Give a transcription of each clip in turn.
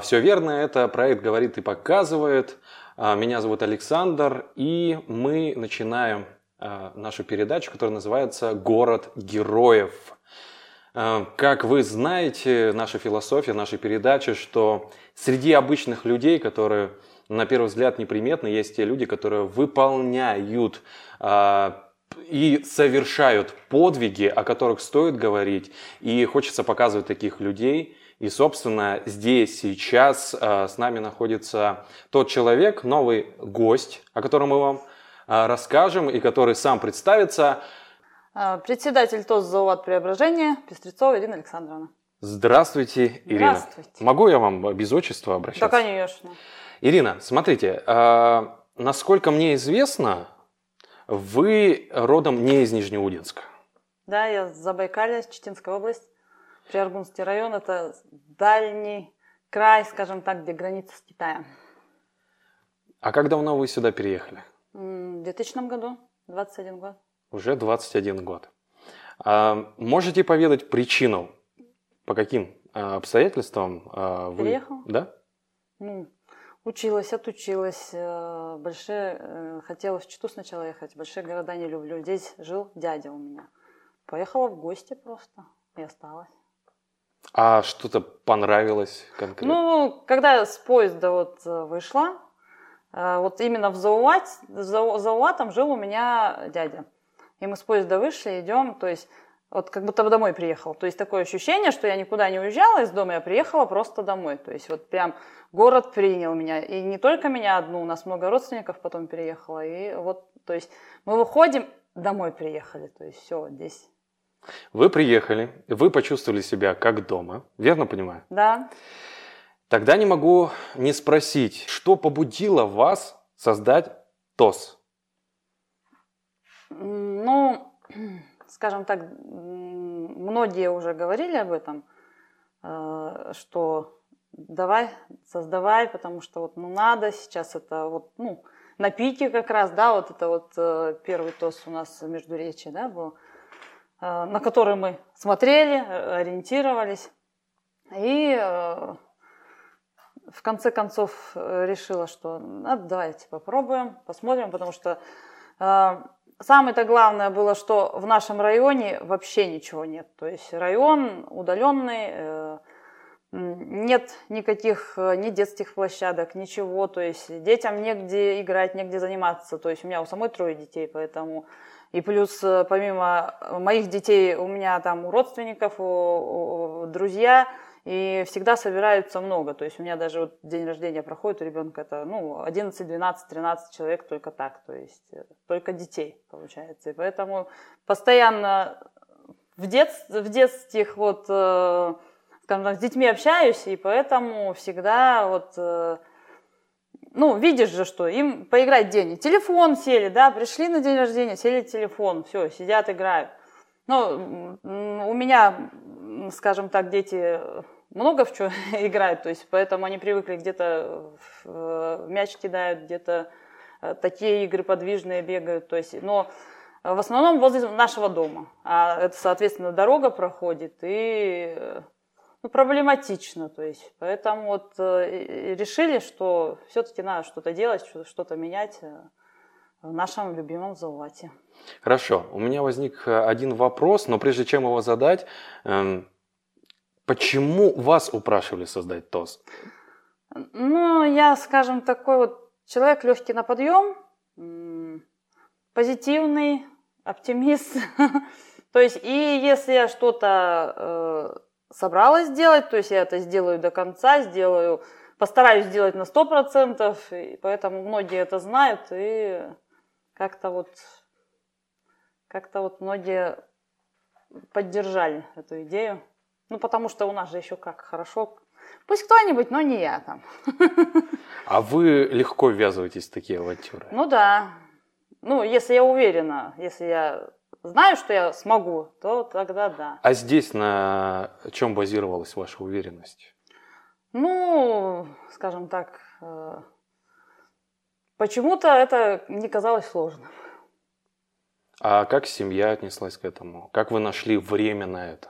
Все верно, это проект «Говорит и показывает». А, меня зовут Александр, и мы начинаем а, нашу передачу, которая называется «Город героев». А, как вы знаете, наша философия нашей передачи, что среди обычных людей, которые на первый взгляд неприметны, есть те люди, которые выполняют и совершают подвиги, о которых стоит говорить. И хочется показывать таких людей – и, собственно, здесь, сейчас э, с нами находится тот человек, новый гость, о котором мы вам э, расскажем и который сам представится. А, председатель ТОС «Зооват Преображения» Пестрецова Ирина Александровна. Здравствуйте, Ирина. Здравствуйте. Могу я вам без отчества обращаться? Да, конечно. Ирина, смотрите, э, насколько мне известно, вы родом не из Нижнеудинска. Да, я с Забайкалья, Читинская область. Приаргунский район – это дальний край, скажем так, где граница с Китаем. А как давно вы сюда переехали? В 2000 году, 21 год. Уже 21 год. А можете поведать причину, по каким а, обстоятельствам а, вы... Переехал? Да? Ну, училась, отучилась. Э, большие, э, хотела в Читу сначала ехать. Большие города не люблю. Здесь жил дядя у меня. Поехала в гости просто и осталась. А что-то понравилось конкретно? Ну, когда с поезда вот э, вышла, э, вот именно в Зауат, Зауатом жил у меня дядя. И мы с поезда вышли, идем, то есть вот как будто бы домой приехал. То есть такое ощущение, что я никуда не уезжала из дома, я приехала просто домой. То есть вот прям город принял меня. И не только меня одну, у нас много родственников потом переехало. И вот, то есть мы выходим, домой приехали. То есть все, здесь вы приехали, вы почувствовали себя как дома, верно понимаю? Да. Тогда не могу не спросить, что побудило вас создать ТОС? Ну, скажем так, многие уже говорили об этом, э, что давай, создавай, потому что вот ну надо сейчас это вот, ну, на пике как раз, да, вот это вот э, первый ТОС у нас между речи, да, был. Э, на который мы смотрели, э, ориентировались. И э, в конце концов решила, что ну, давайте попробуем, посмотрим, потому что самое-то главное было, что в нашем районе вообще ничего нет. То есть район удаленный, нет никаких ни детских площадок, ничего. То есть детям негде играть, негде заниматься. То есть у меня у самой трое детей, поэтому и плюс, э, помимо моих детей, у меня там у родственников, у, у, друзья, и всегда собираются много. То есть у меня даже вот день рождения проходит у ребенка, это ну, 11, 12, 13 человек только так, то есть э, только детей получается. И поэтому постоянно в, дет, в детских вот, э, скажем так, с детьми общаюсь, и поэтому всегда вот ну, видишь же, что им поиграть день. Телефон сели, да, пришли на день рождения, сели телефон, все, сидят, играют. Ну, у меня, скажем так, дети много в что играют, то есть поэтому они привыкли где-то в мяч кидают, где-то э, такие игры подвижные бегают, то есть, но в основном возле нашего дома, а это, соответственно, дорога проходит, и э, ну, проблематично. То есть, поэтому вот э, решили, что все-таки надо что-то делать, что-то менять э, в нашем любимом Завуате. Хорошо, у меня возник э, один вопрос, но прежде чем его задать, э, почему вас упрашивали создать ТОС? Ну, я, скажем, такой вот человек легкий на подъем, позитивный, оптимист. То есть, и если я что-то собралась сделать, то есть я это сделаю до конца, сделаю, постараюсь сделать на сто процентов, и поэтому многие это знают, и как-то вот, как-то вот многие поддержали эту идею. Ну, потому что у нас же еще как хорошо. Пусть кто-нибудь, но не я там. А вы легко ввязываетесь в такие авантюры? Ну да. Ну, если я уверена, если я знаю, что я смогу, то тогда да. А здесь на чем базировалась ваша уверенность? Ну, скажем так, э, почему-то это не казалось сложным. А как семья отнеслась к этому? Как вы нашли время на это?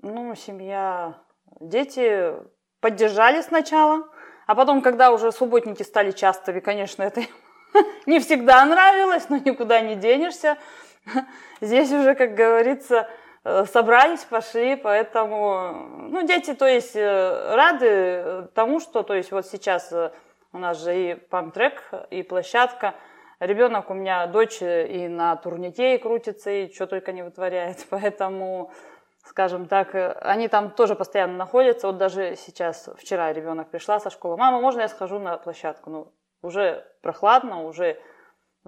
Ну, семья, дети поддержали сначала, а потом, когда уже субботники стали частыми, конечно, это не всегда нравилось, но никуда не денешься. Здесь уже, как говорится, э, собрались, пошли, поэтому, ну, дети, то есть, э, рады тому, что, то есть, вот сейчас э, у нас же и памтрек, и площадка, ребенок у меня, дочь и на турнике и крутится, и что только не вытворяет, поэтому, скажем так, они там тоже постоянно находятся, вот даже сейчас, вчера ребенок пришла со школы, мама, можно я схожу на площадку? Ну, уже прохладно, уже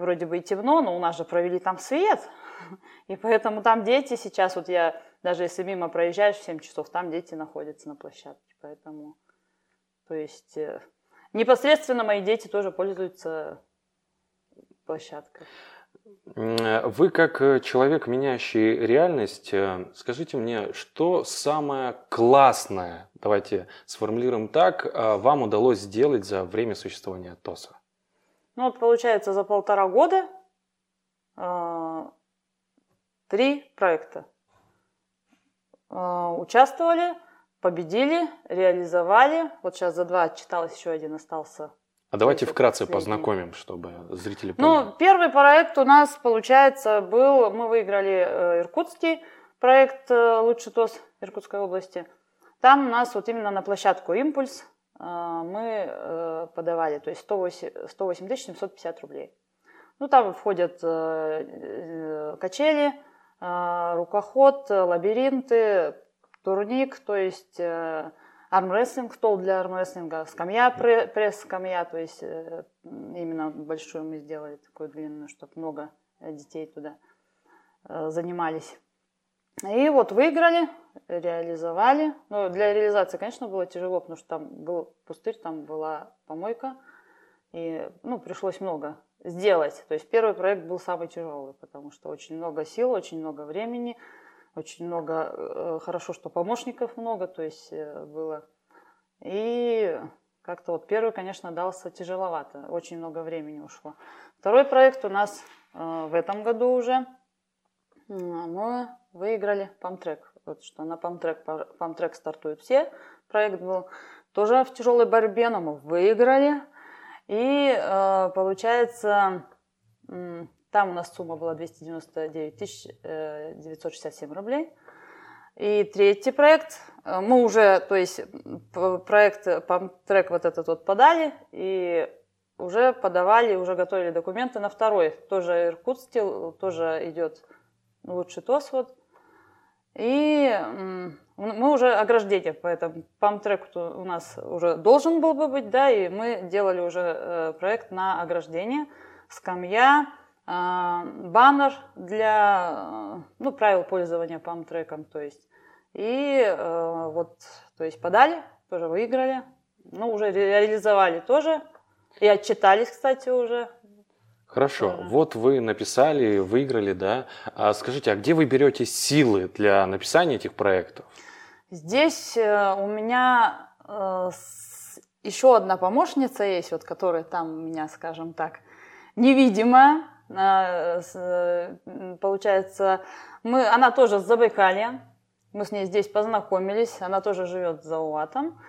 вроде бы и темно, но у нас же провели там свет. И поэтому там дети сейчас, вот я, даже если мимо проезжаешь в 7 часов, там дети находятся на площадке. Поэтому, то есть, э, непосредственно мои дети тоже пользуются площадкой. Вы как э, человек, меняющий реальность, э, скажите мне, что самое классное, давайте сформулируем так, э, вам удалось сделать за время существования ТОСа? Ну вот получается за полтора года три проекта. Участвовали, победили, реализовали. Вот сейчас за два отчиталась, еще один остался а давайте вкратце познакомим, чтобы зрители ну, поняли. Ну, первый проект у нас, получается, был, мы выиграли э, иркутский проект э, «Лучший ТОС» Иркутской области. Там у нас вот именно на площадку «Импульс» мы подавали, то есть 108, 108 750 рублей. Ну, там входят качели, рукоход, лабиринты, турник, то есть армрестлинг, стол для армрестлинга, скамья, пресс-скамья, то есть э, именно большую мы сделали, такую длинную, чтобы много детей туда э, занимались. И вот выиграли, реализовали. Но ну, для реализации, конечно, было тяжело, потому что там был пустырь, там была помойка. И ну, пришлось много сделать. То есть первый проект был самый тяжелый, потому что очень много сил, очень много времени – очень много, э, хорошо, что помощников много, то есть э, было. И как-то вот первый, конечно, дался тяжеловато, очень много времени ушло. Второй проект у нас э, в этом году уже. Мы выиграли памтрек. Вот что на памтрек, памтрек стартуют все. Проект был тоже в тяжелой борьбе, но мы выиграли. И получается, там у нас сумма была 299 тысяч 967 э, рублей. И третий проект, э, мы уже, то есть проект, трек вот этот вот подали, и уже подавали, уже готовили документы на второй, тоже Иркутский, тоже идет лучший ТОС вот. И мы уже ограждение по этому пам-треку у нас уже должен был бы быть, да, и мы делали уже э, проект на ограждение, скамья, а, баннер для ну, правил пользования пам-треком, то есть. И э, вот, то есть подали, тоже выиграли, ну, уже реализовали тоже, и отчитались, кстати, уже. Хорошо, тоже. вот вы написали, выиграли, да. А скажите, а где вы берете силы для написания этих проектов? Здесь э, у меня э, еще одна помощница есть, вот, которая там у меня, скажем так, невидимая, Э, получается, мы, она тоже с Забайкалья, мы с ней здесь познакомились, она тоже живет за Уатом.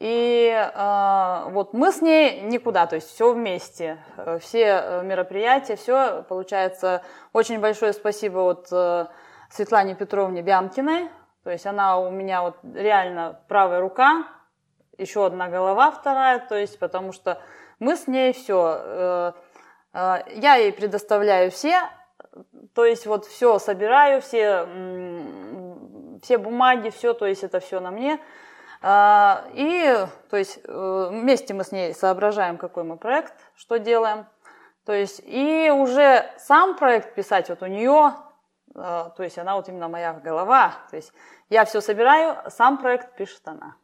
И э, вот мы с ней никуда, то есть все вместе, э, все э, мероприятия, все получается. Очень большое спасибо вот э, Светлане Петровне Бямкиной, то есть она у меня вот реально правая рука, еще одна голова вторая, то есть потому что мы с ней все. Э, а, я ей предоставляю все, то есть вот все собираю, все, все бумаги, все, то есть это все на мне. А, и то есть э, вместе мы с ней соображаем, какой мы проект, что делаем. То есть и уже сам проект писать вот у нее, а, то есть она вот именно моя голова. То есть я все собираю, сам проект пишет она.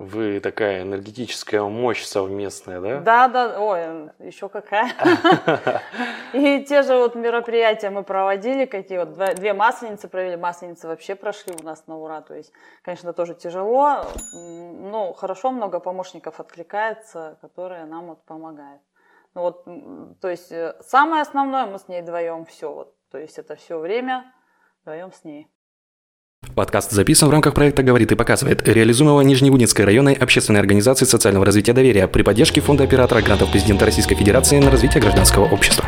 Вы такая энергетическая мощь совместная, да? Да, да, ой, еще какая. И те же вот мероприятия мы проводили, какие вот две масленицы провели, масленицы вообще прошли у нас на ура, то есть, конечно, тоже тяжело, но хорошо много помощников откликается, которые нам вот помогают. Ну вот, то есть, э, самое основное мы с ней вдвоем все, вот, то есть это все время вдвоем с ней. Подкаст записан в рамках проекта «Говорит и показывает», реализуемого Нижневудинской районной общественной организации социального развития доверия при поддержке Фонда оператора грантов президента Российской Федерации на развитие гражданского общества.